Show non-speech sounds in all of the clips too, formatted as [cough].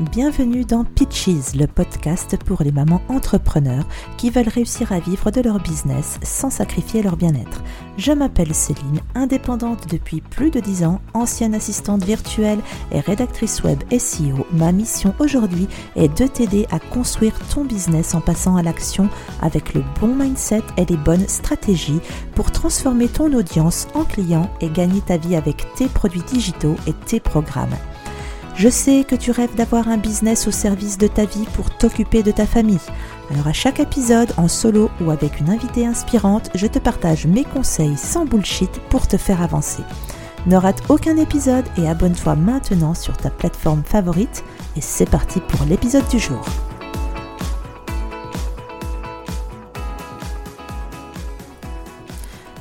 Bienvenue dans Pitches, le podcast pour les mamans entrepreneurs qui veulent réussir à vivre de leur business sans sacrifier leur bien-être. Je m'appelle Céline, indépendante depuis plus de 10 ans, ancienne assistante virtuelle et rédactrice web SEO. Ma mission aujourd'hui est de t'aider à construire ton business en passant à l'action avec le bon mindset et les bonnes stratégies pour transformer ton audience en client et gagner ta vie avec tes produits digitaux et tes programmes. Je sais que tu rêves d'avoir un business au service de ta vie pour t'occuper de ta famille. Alors à chaque épisode, en solo ou avec une invitée inspirante, je te partage mes conseils sans bullshit pour te faire avancer. Ne rate aucun épisode et abonne-toi maintenant sur ta plateforme favorite. Et c'est parti pour l'épisode du jour.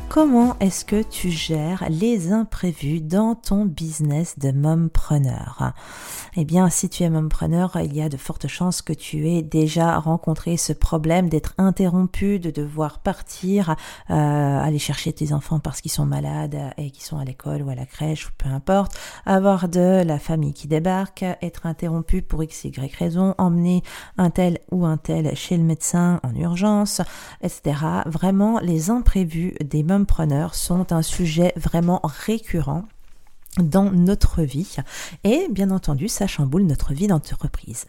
Comment est-ce que tu gères les imprévus dans ton business de mompreneur? Eh bien, si tu es mompreneur, il y a de fortes chances que tu aies déjà rencontré ce problème d'être interrompu, de devoir partir, euh, aller chercher tes enfants parce qu'ils sont malades et qu'ils sont à l'école ou à la crèche ou peu importe, avoir de la famille qui débarque, être interrompu pour x, y raison, emmener un tel ou un tel chez le médecin en urgence, etc. Vraiment, les imprévus des mompreneurs sont un sujet vraiment récurrent dans notre vie et bien entendu ça chamboule notre vie d'entreprise.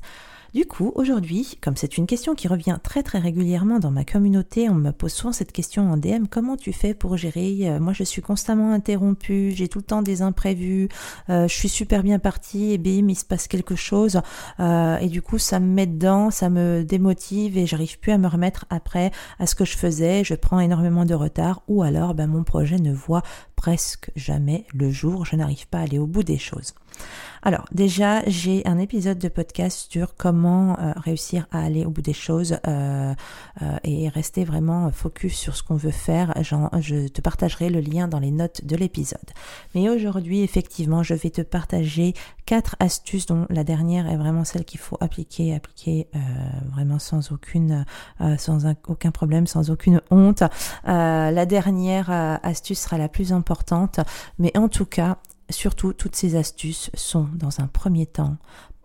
Du coup, aujourd'hui, comme c'est une question qui revient très très régulièrement dans ma communauté, on me pose souvent cette question en DM, comment tu fais pour gérer euh, Moi je suis constamment interrompue, j'ai tout le temps des imprévus, euh, je suis super bien partie et bim, il se passe quelque chose euh, et du coup ça me met dedans, ça me démotive et j'arrive plus à me remettre après à ce que je faisais, je prends énormément de retard ou alors ben, mon projet ne voit presque jamais le jour, je n'arrive pas à aller au bout des choses. Alors déjà, j'ai un épisode de podcast sur comment euh, réussir à aller au bout des choses euh, euh, et rester vraiment focus sur ce qu'on veut faire. je te partagerai le lien dans les notes de l'épisode. Mais aujourd'hui, effectivement, je vais te partager quatre astuces dont la dernière est vraiment celle qu'il faut appliquer, appliquer vraiment sans aucun problème, sans aucune honte. la dernière astuce sera la plus importante, mais en tout cas, Surtout, toutes ces astuces sont, dans un premier temps,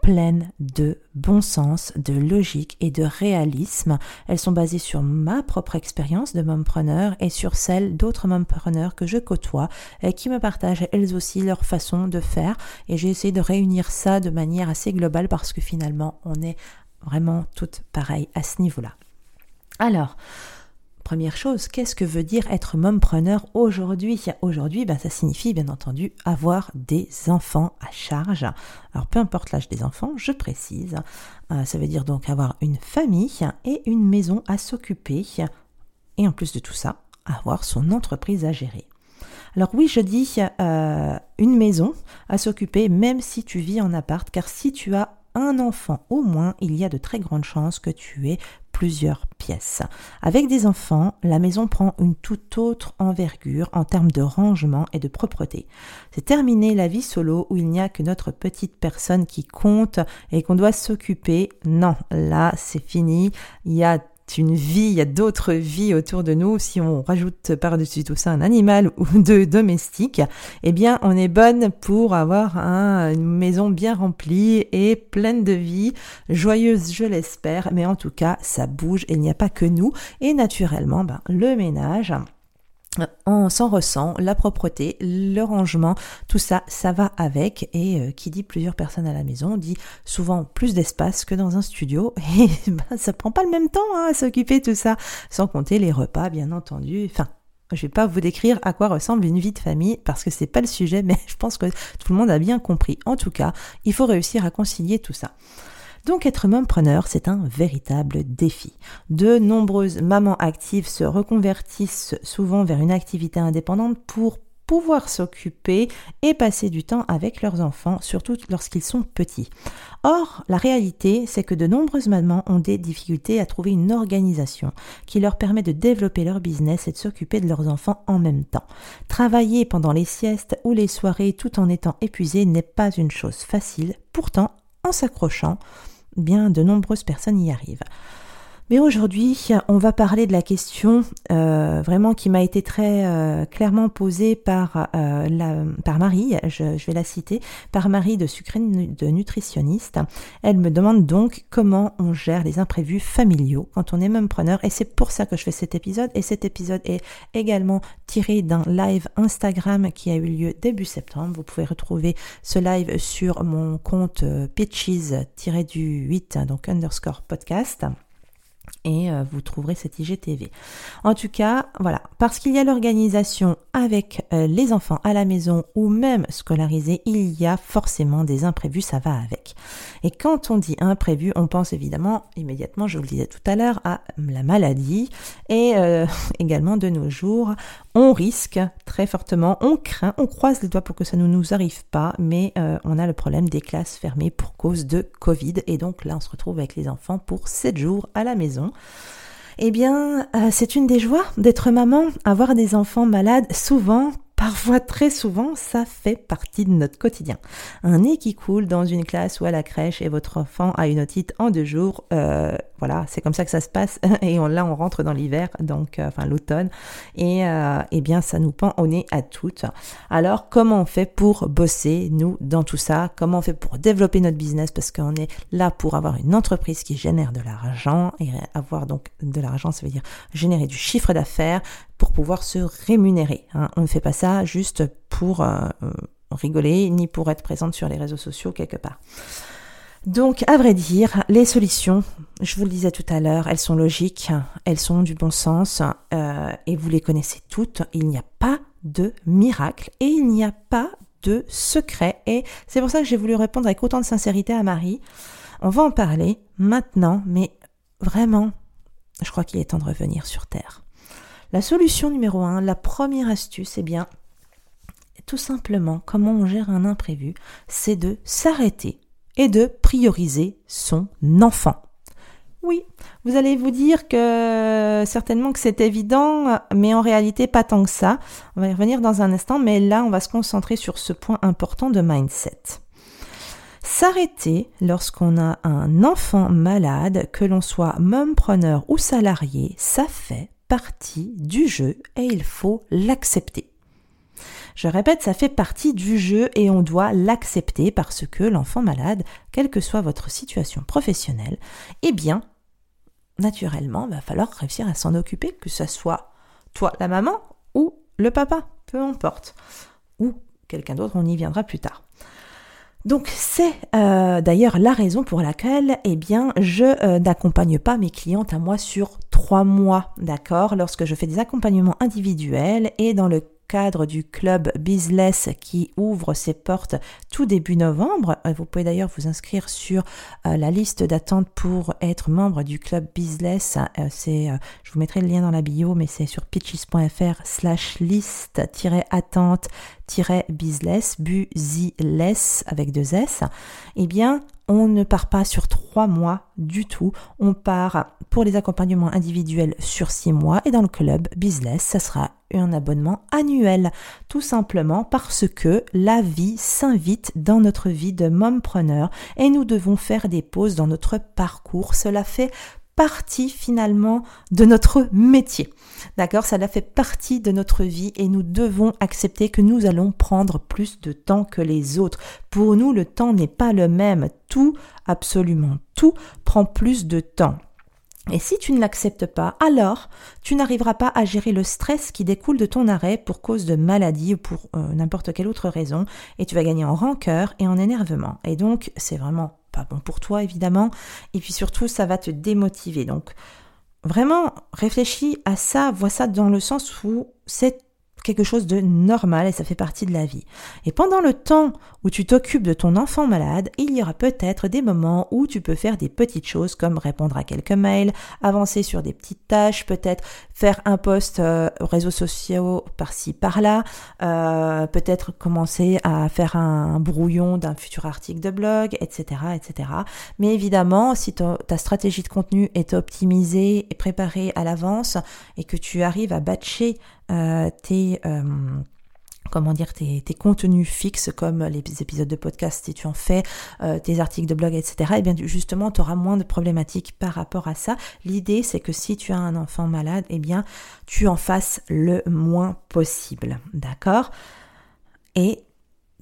pleines de bon sens, de logique et de réalisme. Elles sont basées sur ma propre expérience de mompreneur et sur celle d'autres mompreneurs que je côtoie et qui me partagent elles aussi leur façon de faire. Et j'ai essayé de réunir ça de manière assez globale parce que finalement, on est vraiment toutes pareilles à ce niveau-là. Alors, Première chose, qu'est-ce que veut dire être mompreneur aujourd'hui? Aujourd'hui, ben, ça signifie bien entendu avoir des enfants à charge. Alors peu importe l'âge des enfants, je précise. Euh, ça veut dire donc avoir une famille et une maison à s'occuper. Et en plus de tout ça, avoir son entreprise à gérer. Alors oui, je dis euh, une maison à s'occuper, même si tu vis en appart, car si tu as un enfant au moins, il y a de très grandes chances que tu aies plusieurs Avec des enfants, la maison prend une toute autre envergure en termes de rangement et de propreté. C'est terminé la vie solo où il n'y a que notre petite personne qui compte et qu'on doit s'occuper. Non, là c'est fini. Il y a une vie, il y a d'autres vies autour de nous. Si on rajoute par-dessus tout ça un animal [laughs] ou deux domestiques, eh bien, on est bonne pour avoir une maison bien remplie et pleine de vie, joyeuse, je l'espère. Mais en tout cas, ça bouge et il n'y a pas que nous. Et naturellement, ben, le ménage, on s'en ressent, la propreté, le rangement, tout ça, ça va avec. Et euh, qui dit plusieurs personnes à la maison dit souvent plus d'espace que dans un studio. [laughs] Et ben, ça prend pas le même temps hein, à s'occuper tout ça, sans compter les repas, bien entendu. Enfin, je vais pas vous décrire à quoi ressemble une vie de famille parce que c'est pas le sujet, [laughs] mais je pense que tout le monde a bien compris. En tout cas, il faut réussir à concilier tout ça. Donc être mompreneur, c'est un véritable défi. De nombreuses mamans actives se reconvertissent souvent vers une activité indépendante pour pouvoir s'occuper et passer du temps avec leurs enfants, surtout lorsqu'ils sont petits. Or, la réalité, c'est que de nombreuses mamans ont des difficultés à trouver une organisation qui leur permet de développer leur business et de s'occuper de leurs enfants en même temps. Travailler pendant les siestes ou les soirées tout en étant épuisé n'est pas une chose facile, pourtant, en s'accrochant, bien de nombreuses personnes y arrivent. Mais aujourd'hui, on va parler de la question euh, vraiment qui m'a été très euh, clairement posée par, euh, la, par Marie, je, vais la citer, par Marie de Sucré de nutritionniste. Elle me demande donc comment on gère les imprévus familiaux quand on est même preneur. Et c'est pour ça que je fais cet épisode. Et cet épisode est également tiré d'un live Instagram qui a eu lieu début septembre. Vous pouvez retrouver ce live sur mon compte pitches-du8, donc underscore podcast et euh, vous trouverez cet IGTV. En tout cas, voilà, parce qu'il y a l'organisation avec euh, les enfants à la maison ou même scolarisés, il y a forcément des imprévus, ça va avec. Et quand on dit imprévu, on pense évidemment immédiatement, je vous le disais tout à l'heure, à la maladie et euh, [laughs] également de nos jours, on risque très fortement, on craint, on croise les doigts pour que ça ne nous arrive pas, mais on a le problème des classes fermées pour cause de Covid et donc là on se retrouve avec les enfants pour 7 jours à la maison. Eh bien, euh, c'est une des joies d'être maman, avoir des enfants malades souvent Parfois, très souvent, ça fait partie de notre quotidien. Un nez qui coule dans une classe ou à la crèche et votre enfant a une otite en deux jours, euh, voilà, c'est comme ça que ça se passe. [laughs] Et là, on rentre dans l'hiver, donc euh, enfin l'automne, et euh, eh bien, ça nous pend au nez à toutes. Alors, comment on fait pour bosser nous dans tout ça? Comment on fait pour développer notre business? Parce qu'on est là pour avoir une entreprise qui génère de l'argent et avoir donc de l'argent, ça veut dire générer du chiffre d'affaires pour pouvoir se rémunérer. Hein. On ne fait pas ça juste pour euh, rigoler, ni pour être présente sur les réseaux sociaux quelque part. Donc, à vrai dire, les solutions, je vous le disais tout à l'heure, elles sont logiques, elles sont du bon sens, euh, et vous les connaissez toutes. Il n'y a pas de miracle et il n'y a pas de secret. Et c'est pour ça que j'ai voulu répondre avec autant de sincérité à Marie. On va en parler maintenant, mais vraiment, je crois qu'il est temps de revenir sur Terre. La solution numéro un, la première astuce, eh bien, tout simplement, comment on gère un imprévu, c'est de s'arrêter et de prioriser son enfant. Oui, vous allez vous dire que certainement que c'est évident, mais en réalité pas tant que ça. On va y revenir dans un instant, mais là on va se concentrer sur ce point important de mindset. S'arrêter lorsqu'on a un enfant malade, que l'on soit preneur ou salarié, ça fait partie du jeu et il faut l'accepter. Je répète, ça fait partie du jeu et on doit l'accepter parce que l'enfant malade, quelle que soit votre situation professionnelle, eh bien, naturellement, va falloir réussir à s'en occuper, que ce soit toi, la maman, ou le papa, peu importe, ou quelqu'un d'autre, on y viendra plus tard. Donc c'est euh, d'ailleurs la raison pour laquelle eh bien je euh, n'accompagne pas mes clientes à moi sur trois mois, d'accord, lorsque je fais des accompagnements individuels et dans le cadre du club Bizless qui ouvre ses portes tout début novembre. Euh, vous pouvez d'ailleurs vous inscrire sur euh, la liste d'attente pour être membre du club Bizless. Euh, c'est, je vous mettrai le lien dans la bio, mais c'est sur pitches.fr slash liste-attente business, avec deux S, eh bien, on ne part pas sur trois mois du tout. On part pour les accompagnements individuels sur six mois et dans le club business, ça sera un abonnement annuel. Tout simplement parce que la vie s'invite dans notre vie de mompreneur et nous devons faire des pauses dans notre parcours. Cela fait partie finalement de notre métier. D'accord? Ça fait partie de notre vie et nous devons accepter que nous allons prendre plus de temps que les autres. Pour nous, le temps n'est pas le même. Tout, absolument tout, prend plus de temps. Et si tu ne l'acceptes pas, alors tu n'arriveras pas à gérer le stress qui découle de ton arrêt pour cause de maladie ou pour euh, n'importe quelle autre raison, et tu vas gagner en rancœur et en énervement. Et donc, c'est vraiment pas bon pour toi, évidemment, et puis surtout, ça va te démotiver. Donc, vraiment, réfléchis à ça, vois ça dans le sens où c'est quelque chose de normal et ça fait partie de la vie. Et pendant le temps où tu t'occupes de ton enfant malade, il y aura peut-être des moments où tu peux faire des petites choses comme répondre à quelques mails, avancer sur des petites tâches, peut-être faire un post euh, aux réseaux sociaux par-ci par-là, euh, peut-être commencer à faire un brouillon d'un futur article de blog, etc., etc. Mais évidemment, si ta stratégie de contenu est optimisée et préparée à l'avance et que tu arrives à batcher tes comment dire, tes, contenus fixes comme les épisodes de podcast si tu en fais, euh, tes articles de blog, etc. Et eh bien justement, tu auras moins de problématiques par rapport à ça. L'idée, c'est que si tu as un enfant malade, eh bien, tu en fasses le moins possible. D'accord? Et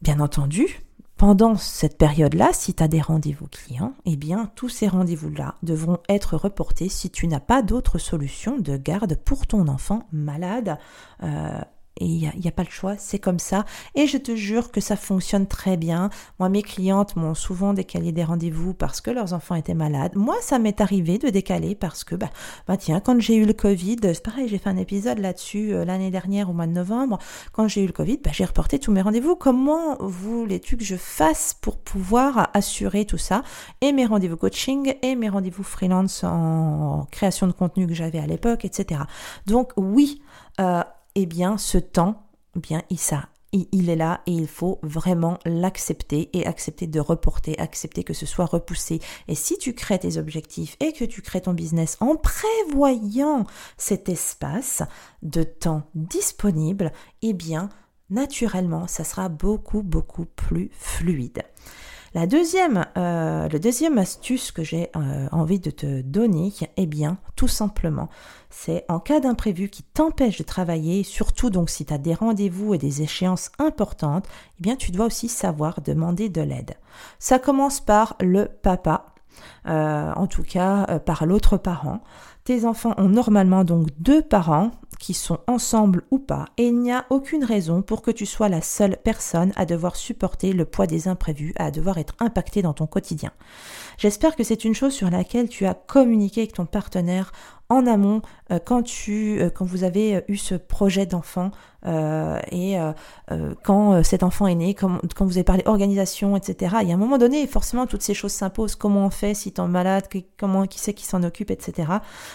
bien entendu, pendant cette période-là, si tu as des rendez-vous clients, eh bien, tous ces rendez-vous-là devront être reportés si tu n'as pas d'autre solution de garde pour ton enfant malade euh, et il n'y a, pas le choix, c'est comme ça. Et je te jure que ça fonctionne très bien. Moi, mes clientes m'ont souvent décalé des rendez-vous parce que leurs enfants étaient malades. Moi, ça m'est arrivé de décaler parce que, bah, bah tiens, quand j'ai eu le Covid, c'est pareil, j'ai fait un épisode là-dessus euh, l'année dernière au mois de novembre. Quand j'ai eu le Covid, bah, j'ai reporté tous mes rendez-vous. Comment voulais-tu que je fasse pour pouvoir assurer tout ça Et mes rendez-vous coaching et mes rendez-vous freelance en création de contenu que j'avais à l'époque, etc. Donc oui, euh, eh bien ce temps, eh bien il, ça, il est là et il faut vraiment l'accepter et accepter de reporter, accepter que ce soit repoussé. Et si tu crées tes objectifs et que tu crées ton business en prévoyant cet espace de temps disponible, eh bien naturellement ça sera beaucoup beaucoup plus fluide. La deuxième, euh, le deuxième astuce que j'ai euh, envie de te donner, eh bien, tout simplement, c'est en cas d'imprévu qui t'empêche de travailler, surtout donc si tu as des rendez-vous et des échéances importantes, eh bien, tu dois aussi savoir demander de l'aide. Ça commence par le papa, euh, en tout cas par l'autre parent. Tes enfants ont normalement donc deux parents qui sont ensemble ou pas, et il n'y a aucune raison pour que tu sois la seule personne à devoir supporter le poids des imprévus, à devoir être impacté dans ton quotidien. J'espère que c'est une chose sur laquelle tu as communiqué avec ton partenaire en amont euh, quand tu euh, quand vous avez euh, eu ce projet d'enfant et quand cet enfant est né, quand, quand, vous avez parlé organisation, etc. Il y a un moment donné, forcément, toutes ces choses s'imposent. Comment on fait si tu es malade, comment qui c'est qui s'en occupe, etc.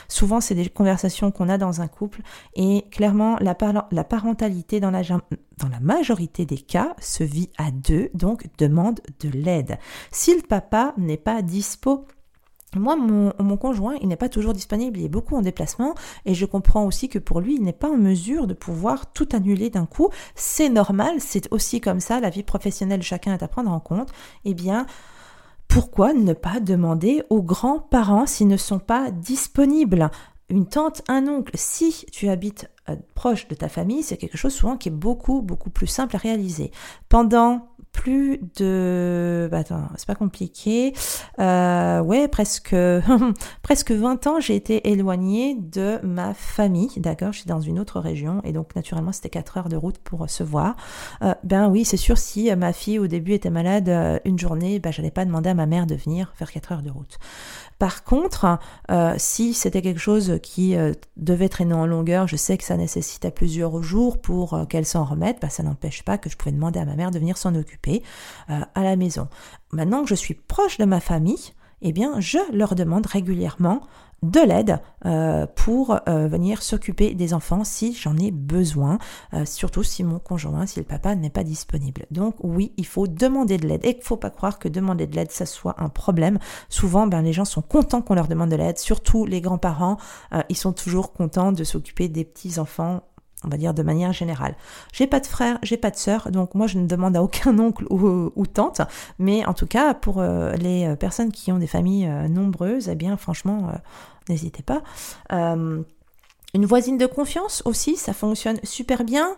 Souvent, c'est des conversations qu'on a dans un couple et clairement, la, la parentalité dans la dans la majorité des cas, se vit à deux, donc demande de l'aide. Si le papa n'est pas dispo, moi, mon, conjoint, il n'est pas toujours disponible, il est beaucoup en déplacement et je comprends aussi que pour lui, il n'est pas en mesure de pouvoir tout annuler d'un coup. C'est normal, c'est aussi comme ça, la vie professionnelle, chacun est à prendre en compte. Eh bien, pourquoi ne pas demander aux grands-parents s'ils ne sont pas disponibles? Une tante, un oncle, si tu habites euh, proche de ta famille, c'est quelque chose souvent qui est beaucoup, beaucoup plus simple à réaliser. Pendant plus de... Bah attends, c'est pas compliqué. Euh, ouais, presque, [laughs] presque 20 ans, j'ai été éloignée de ma famille, d'accord Je suis dans une autre région et donc naturellement c'était 4 heures de route pour se voir. Euh, ben oui, c'est sûr, si ma fille au début était malade euh, une journée, ben j'allais pas demander à ma mère de venir faire 4 heures de route. Par contre, si c'était quelque chose qui devait traîner en longueur, je sais que ça nécessitait plusieurs jours pour qu'elle s'en remette, bah, ça n'empêche pas que je pouvais demander à ma mère de venir s'en occuper à la maison. Maintenant que je suis proche de ma famille, eh bien, je leur demande régulièrement de l'aide euh, pour euh, venir s'occuper des enfants si j'en ai besoin, euh, surtout si mon conjoint, si le papa n'est pas disponible. Donc oui, il faut demander de l'aide et il ne faut pas croire que demander de l'aide, ça soit un problème. Souvent, ben, les gens sont contents qu'on leur demande de l'aide, surtout les grands-parents, ils sont toujours contents de s'occuper des petits-enfants on va dire de manière générale. J'ai pas de frère, j'ai pas de sœur, donc moi je ne demande à aucun [laughs] oncle ou, tante, mais en tout cas pour euh, les euh, personnes qui ont des familles euh, nombreuses, eh bien franchement, n'hésitez pas. Une voisine de confiance aussi, ça fonctionne super bien.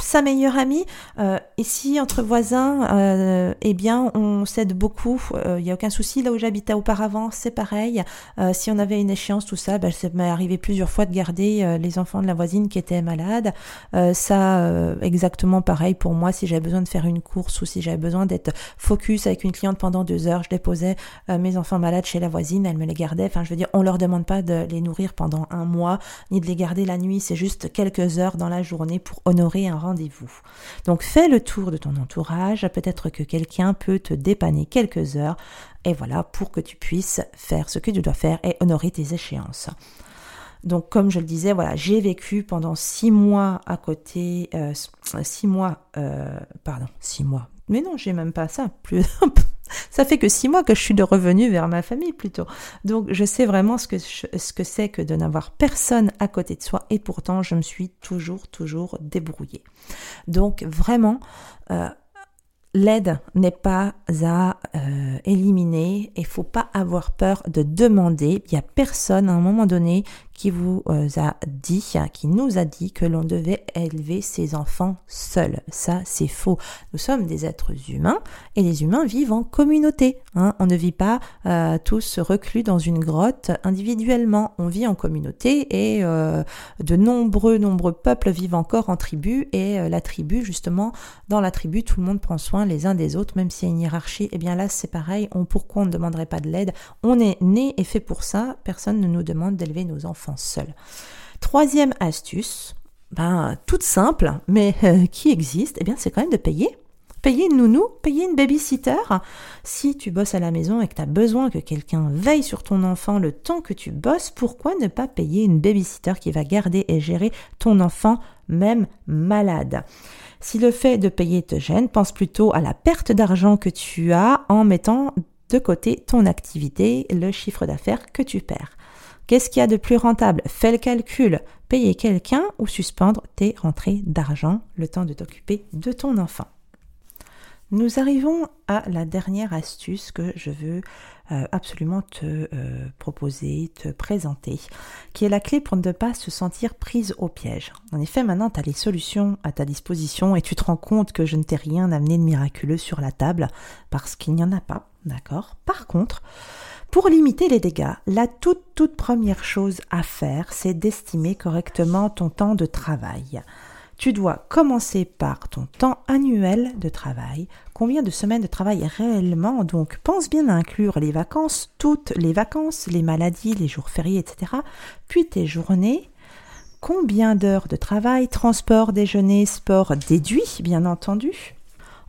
Sa meilleure amie, euh, ici entre voisins, euh, eh bien, on s'aide beaucoup. Il euh, n'y a aucun souci. Là où j'habitais auparavant, c'est pareil. Si on avait une échéance, tout ça, ben, ça m'est arrivé plusieurs fois de garder les enfants de la voisine qui étaient malades. ça, exactement pareil pour moi. Si j'avais besoin de faire une course ou si j'avais besoin d'être focus avec une cliente pendant deux heures, je déposais mes enfants malades chez la voisine, elle me les gardait. Enfin, je veux dire, on leur demande pas de les nourrir pendant un mois de les garder la nuit, c'est juste quelques heures dans la journée pour honorer un rendez-vous. Donc fais le tour de ton entourage, peut-être que quelqu'un peut te dépanner quelques heures, et voilà, pour que tu puisses faire ce que tu dois faire et honorer tes échéances. Donc, comme je le disais, voilà, j'ai vécu pendant six mois à côté, euh, six mois, euh, pardon, six mois. Mais non, j'ai même pas ça, plus [laughs] Ça fait que six mois que je suis de revenu vers ma famille plutôt. Donc je sais vraiment ce que ce que c'est que de n'avoir personne à côté de soi et pourtant je me suis toujours toujours débrouillée. Donc vraiment euh, L'aide n'est pas à euh, éliminer et faut pas avoir peur de demander. Il y a personne à un moment donné qui vous euh, a dit, qui nous a dit que l'on devait élever ses enfants seuls. Ça, c'est faux. Nous sommes des êtres humains et les humains vivent en communauté. Hein. On ne vit pas euh, tous reclus dans une grotte individuellement. On vit en communauté et de nombreux, nombreux peuples vivent encore en tribu et la tribu, justement, dans la tribu, tout le monde prend soin les uns des autres, même s'il y a une hiérarchie, eh bien là c'est pareil, on, pourquoi on ne demanderait pas de l'aide? On est né et fait pour ça, personne ne nous demande d'élever nos enfants seuls. Troisième astuce, ben, toute simple, mais euh, qui existe, eh bien c'est quand même de payer. Payer une nounou, payer une babysitter. Si tu bosses à la maison et que tu as besoin que quelqu'un veille sur ton enfant le temps que tu bosses, pourquoi ne pas payer une babysitter qui va garder et gérer ton enfant même malade? Si le fait de payer te gêne, pense plutôt à la perte d'argent que tu as en mettant de côté ton activité, le chiffre d'affaires que tu perds. Qu'est-ce qu'il y a de plus rentable? Fais le calcul. Payer quelqu'un ou suspendre tes rentrées d'argent le temps de t'occuper de ton enfant. Nous arrivons à la dernière astuce que je veux euh, absolument te euh, proposer, te présenter, qui est la clé pour ne pas se sentir prise au piège. En effet, maintenant, tu as les solutions à ta disposition et tu te rends compte que je ne t'ai rien amené de miraculeux sur la table parce qu'il n'y en a pas, d'accord Par contre, pour limiter les dégâts, la toute toute première chose à faire, c'est d'estimer correctement ton temps de travail. Tu dois commencer par ton temps annuel de travail. Combien de semaines de travail réellement? Donc pense bien à inclure les vacances, toutes les vacances, les maladies, les jours fériés, etc. Puis tes journées. Combien d'heures de travail, transport, déjeuner, sport déduit, bien entendu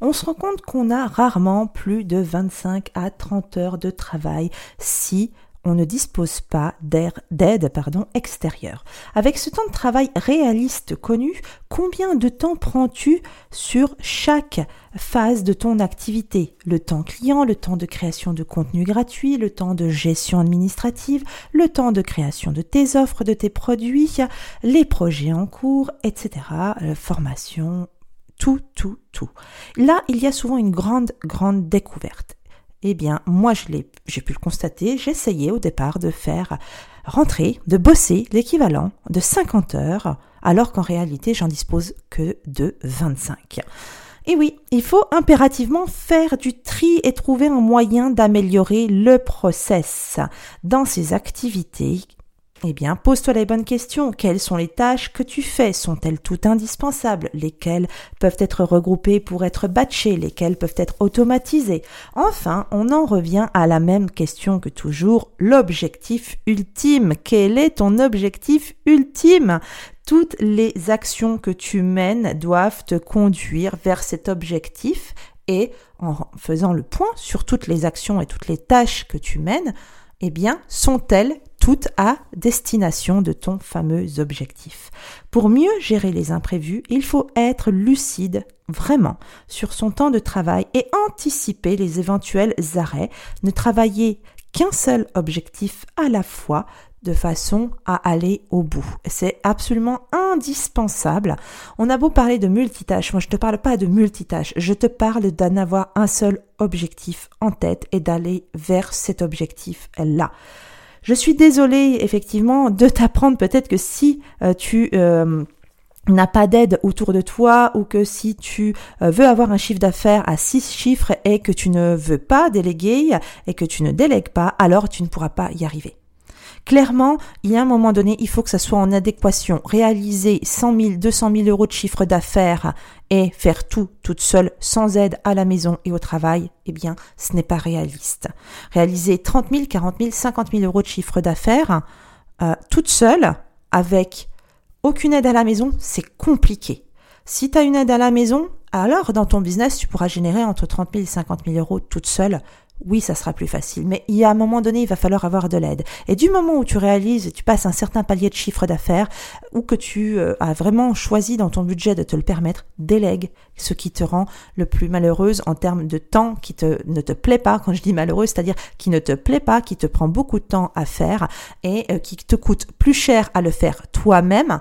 on se rend compte qu'on a rarement plus de 25 à 30 heures de travail si on ne dispose pas d'aide extérieure. Avec ce temps de travail réaliste connu, combien de temps prends-tu sur chaque phase de ton activité? Le temps client, le temps de création de contenu gratuit, le temps de gestion administrative, le temps de création de tes offres, de tes produits, les projets en cours, etc. Euh, formation, tout, tout, tout. Là, il y a souvent une grande, grande découverte. Eh bien, moi, je l'ai, j'ai pu le constater. J'essayais au départ de faire rentrer, de bosser l'équivalent de 50 heures, alors qu'en réalité, j'en dispose que de 25. Et oui, il faut impérativement faire du tri et trouver un moyen d'améliorer le process dans ces activités eh bien, pose-toi les bonnes questions. Quelles sont les tâches que tu fais? Sont-elles toutes indispensables? Lesquelles peuvent être regroupées pour être batchées? Lesquelles peuvent être automatisées? Enfin, on en revient à la même question que toujours, l'objectif ultime. Quel est ton objectif ultime? Toutes les actions que tu mènes doivent te conduire vers cet objectif. Et en faisant le point sur toutes les actions et toutes les tâches que tu mènes, eh bien, sont-elles à destination de ton fameux objectif. Pour mieux gérer les imprévus, il faut être lucide vraiment sur son temps de travail et anticiper les éventuels arrêts, ne travailler qu'un seul objectif à la fois de façon à aller au bout. C'est absolument indispensable. On a beau parler de multitâche, moi je te parle pas de multitâche, je te parle d'en avoir un seul objectif en tête et d'aller vers cet objectif-là. Je suis désolée effectivement de t'apprendre peut-être que si euh, tu euh, n'as pas d'aide autour de toi ou que si tu euh, veux avoir un chiffre d'affaires à six chiffres et que tu ne veux pas déléguer et que tu ne délègues pas, alors tu ne pourras pas y arriver. Clairement, il y a un moment donné, il faut que ça soit en adéquation. Réaliser 100 000, 200 000 euros de chiffre d'affaires et faire tout toute seule, sans aide à la maison et au travail, eh bien, ce n'est pas réaliste. Réaliser 30 000, 40 000, 50 000 euros de chiffre d'affaires euh, toute seule, avec aucune aide à la maison, c'est compliqué. Si tu as une aide à la maison, alors dans ton business, tu pourras générer entre 30 000 et 50 000 euros toute seule oui, ça sera plus facile. Mais il y a un moment donné, il va falloir avoir de l'aide. Et du moment où tu réalises, tu passes un certain palier de chiffre d'affaires, ou que tu euh, as vraiment choisi dans ton budget de te le permettre, délègue ce qui te rend le plus malheureuse en termes de temps qui te, ne te plaît pas. Quand je dis malheureuse, c'est-à-dire qui ne te plaît pas, qui te prend beaucoup de temps à faire et euh, qui te coûte plus cher à le faire toi-même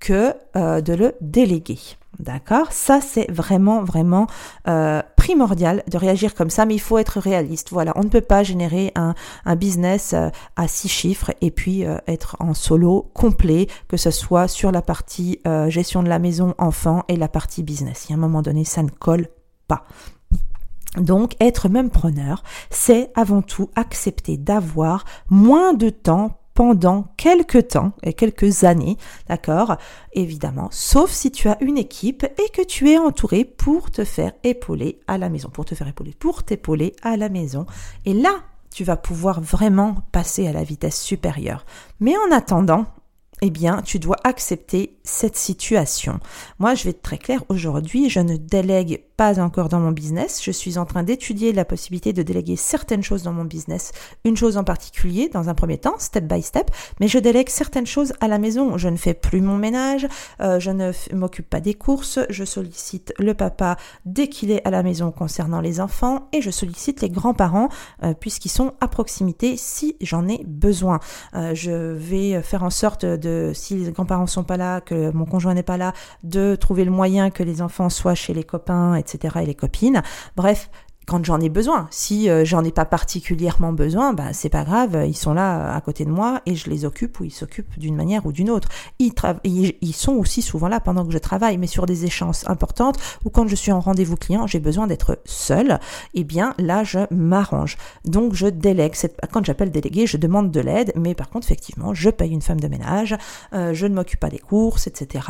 que euh, de le déléguer. D'accord? Ça, c'est vraiment, vraiment euh, primordial de réagir comme ça, mais il faut être réaliste. Voilà, on ne peut pas générer un, business euh, à six chiffres et puis euh, être en solo complet, que ce soit sur la partie gestion de la maison enfant et la partie business. Il y a un moment donné, ça ne colle pas. Donc, être même preneur, c'est avant tout accepter d'avoir moins de temps pendant quelques temps et quelques années, d'accord? Évidemment, sauf si tu as une équipe et que tu es entouré pour te faire épauler à la maison, pour te faire épauler, pour t'épauler à la maison. Et là, tu vas pouvoir vraiment passer à la vitesse supérieure. Mais en attendant, eh bien, tu dois accepter cette situation. Moi, je vais être très clair, aujourd'hui, je ne délègue pas encore dans mon business. Je suis en train d'étudier la possibilité de déléguer certaines choses dans mon business, une chose en particulier dans un premier temps, step by step, mais je délègue certaines choses à la maison. Je ne fais plus mon ménage, euh, je ne m'occupe pas des courses, je sollicite le papa dès qu'il est à la maison concernant les enfants et je sollicite les grands-parents euh, puisqu'ils sont à proximité si j'en ai besoin. Euh, je vais faire en sorte de, si les grands-parents sont pas là, que mon conjoint n'est pas là, de trouver le moyen que les enfants soient chez les copains, etc. et les copines. Bref, quand j'en ai besoin. Si euh, j'en ai pas particulièrement besoin, bah c'est pas grave, ils sont là à côté de moi et je les occupe ou ils s'occupent d'une manière ou d'une autre. Ils, ils, sont aussi souvent là pendant que je travaille, mais sur des échéances importantes ou quand je suis en rendez-vous client, j'ai besoin d'être seule. Eh bien là, je m'arrange. Donc je délègue. Quand j'appelle délégué, je demande de l'aide, mais par contre effectivement, je paye une femme de ménage, euh, je ne m'occupe pas des courses, etc.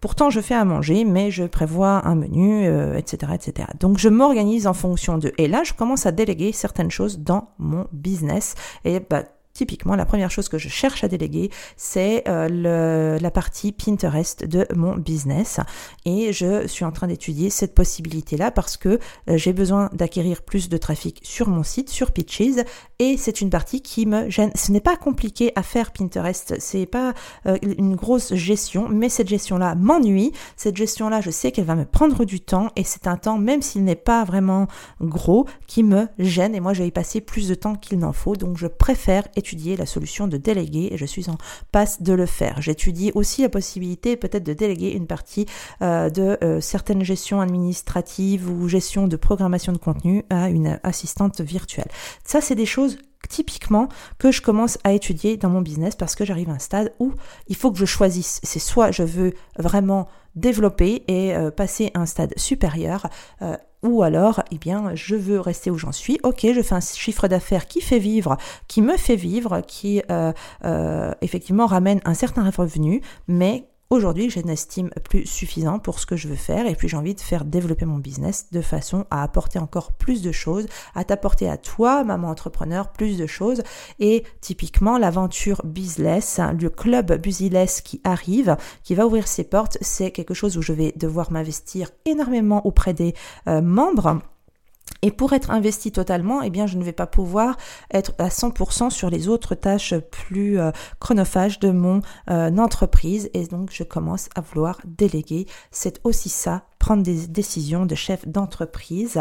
Pourtant, je fais à manger, mais je prévois un menu, etc., euh, etc. Donc, je m'organise en fonction de. Et là, je commence à déléguer certaines choses dans mon business. Et bah, Typiquement, la première chose que je cherche à déléguer, c'est euh, la partie Pinterest de mon business. Et je suis en train d'étudier cette possibilité-là parce que euh, j'ai besoin d'acquérir plus de trafic sur mon site, sur Pitches. Et c'est une partie qui me gêne. Ce n'est pas compliqué à faire Pinterest. C'est pas euh, une grosse gestion, mais cette gestion-là m'ennuie. Cette gestion-là, je sais qu'elle va me prendre du temps et c'est un temps, même s'il n'est pas vraiment gros, qui me gêne. Et moi, je vais y passer plus de temps qu'il n'en faut. Donc, je préfère étudier la solution de déléguer et je suis en passe de le faire. J'étudie aussi la possibilité peut-être de déléguer une partie euh, de euh, certaines gestions administratives ou gestion de programmation de contenu à une assistante virtuelle. Ça, c'est des choses typiquement que je commence à étudier dans mon business parce que j'arrive à un stade où il faut que je choisisse. C'est soit je veux vraiment développer et euh, passer à un stade supérieur, euh, ou alors, eh bien, je veux rester où j'en suis. Ok, je fais un chiffre d'affaires qui fait vivre, qui me fait vivre, qui euh, effectivement ramène un certain revenu, mais Aujourd'hui, je n'estime plus suffisant pour ce que je veux faire et puis j'ai envie de faire développer mon business de façon à apporter encore plus de choses, à t'apporter à toi, maman entrepreneur, plus de choses. Et typiquement, l'aventure Business, hein, le club Busyless qui arrive, qui va ouvrir ses portes, c'est quelque chose où je vais devoir m'investir énormément auprès des euh, membres et pour être investi totalement, eh bien, je ne vais pas pouvoir être à 100% sur les autres tâches plus euh, chronophages de mon euh, entreprise. Et donc, je commence à vouloir déléguer. C'est aussi ça, prendre des décisions de chef d'entreprise.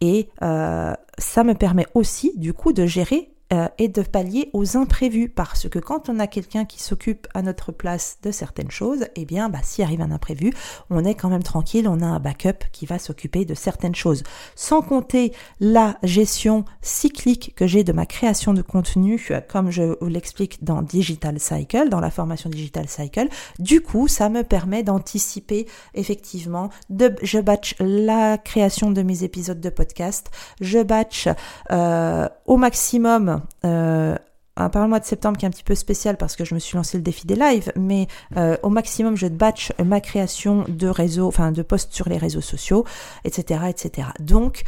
Et euh, ça me permet aussi, du coup, de gérer euh, et de pallier aux imprévus parce que quand on a quelqu'un qui s'occupe à notre place de certaines choses, eh bien bah s'il arrive un imprévu, on est quand même tranquille, on a un backup qui va s'occuper de certaines choses. Sans compter la gestion cyclique que j'ai de ma création de contenu euh, comme je vous l'explique dans Digital Cycle, dans la formation Digital Cycle, du coup, ça me permet d'anticiper effectivement de je batch la création de mes épisodes de podcast, je batch euh, au maximum euh, par le mois de septembre qui est un petit peu spécial parce que je me suis lancé le défi des lives, mais euh, au maximum je batch ma création de réseaux, enfin de posts sur les réseaux sociaux, etc., etc. Donc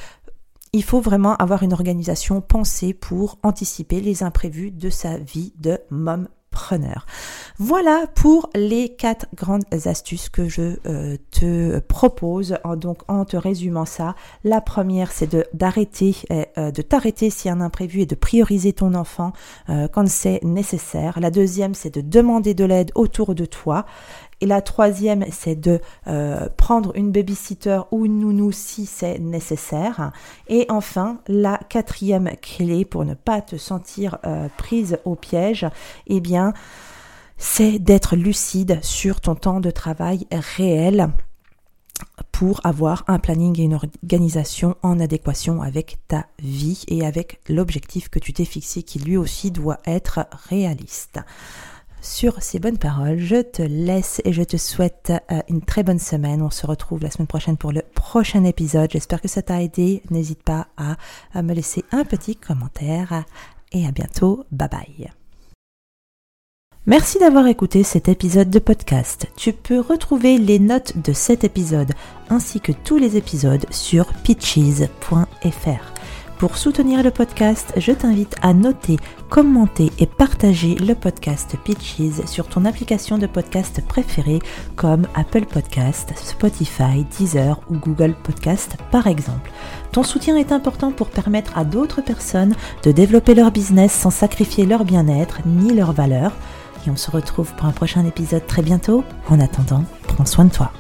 il faut vraiment avoir une organisation pensée pour anticiper les imprévus de sa vie de mom Voilà pour les quatre grandes astuces que je euh, te propose. donc en te résumant ça, la première c'est de d'arrêter, euh, de t'arrêter a un imprévu et de prioriser ton enfant euh, quand c'est nécessaire. La deuxième c'est de demander de l'aide autour de toi. Et la troisième, c'est de prendre une babysitter ou une nounou si c'est nécessaire. Et enfin, la quatrième clé pour ne pas te sentir prise au piège, eh bien, c'est d'être lucide sur ton temps de travail réel pour avoir un planning et une organisation en adéquation avec ta vie et avec l'objectif que tu t'es fixé qui lui aussi doit être réaliste. Sur ces bonnes paroles, je te laisse et je te souhaite euh, une très bonne semaine. On se retrouve la semaine prochaine pour le prochain épisode. J'espère que ça t'a aidé. N'hésite pas à me laisser un petit commentaire et à bientôt. Bye bye. Merci d'avoir écouté cet épisode de podcast. Tu peux retrouver les notes de cet épisode ainsi que tous les épisodes sur pitches.fr. Pour soutenir le podcast, je t'invite à noter, commenter et partager le podcast Pitches sur ton application de podcast préférée comme Apple Podcast, Spotify, Deezer ou Google Podcast par exemple. Ton soutien est important pour permettre à d'autres personnes de développer leur business sans sacrifier leur bien-être ni leur valeur et on se retrouve pour un prochain épisode très bientôt. En attendant, prends soin de toi.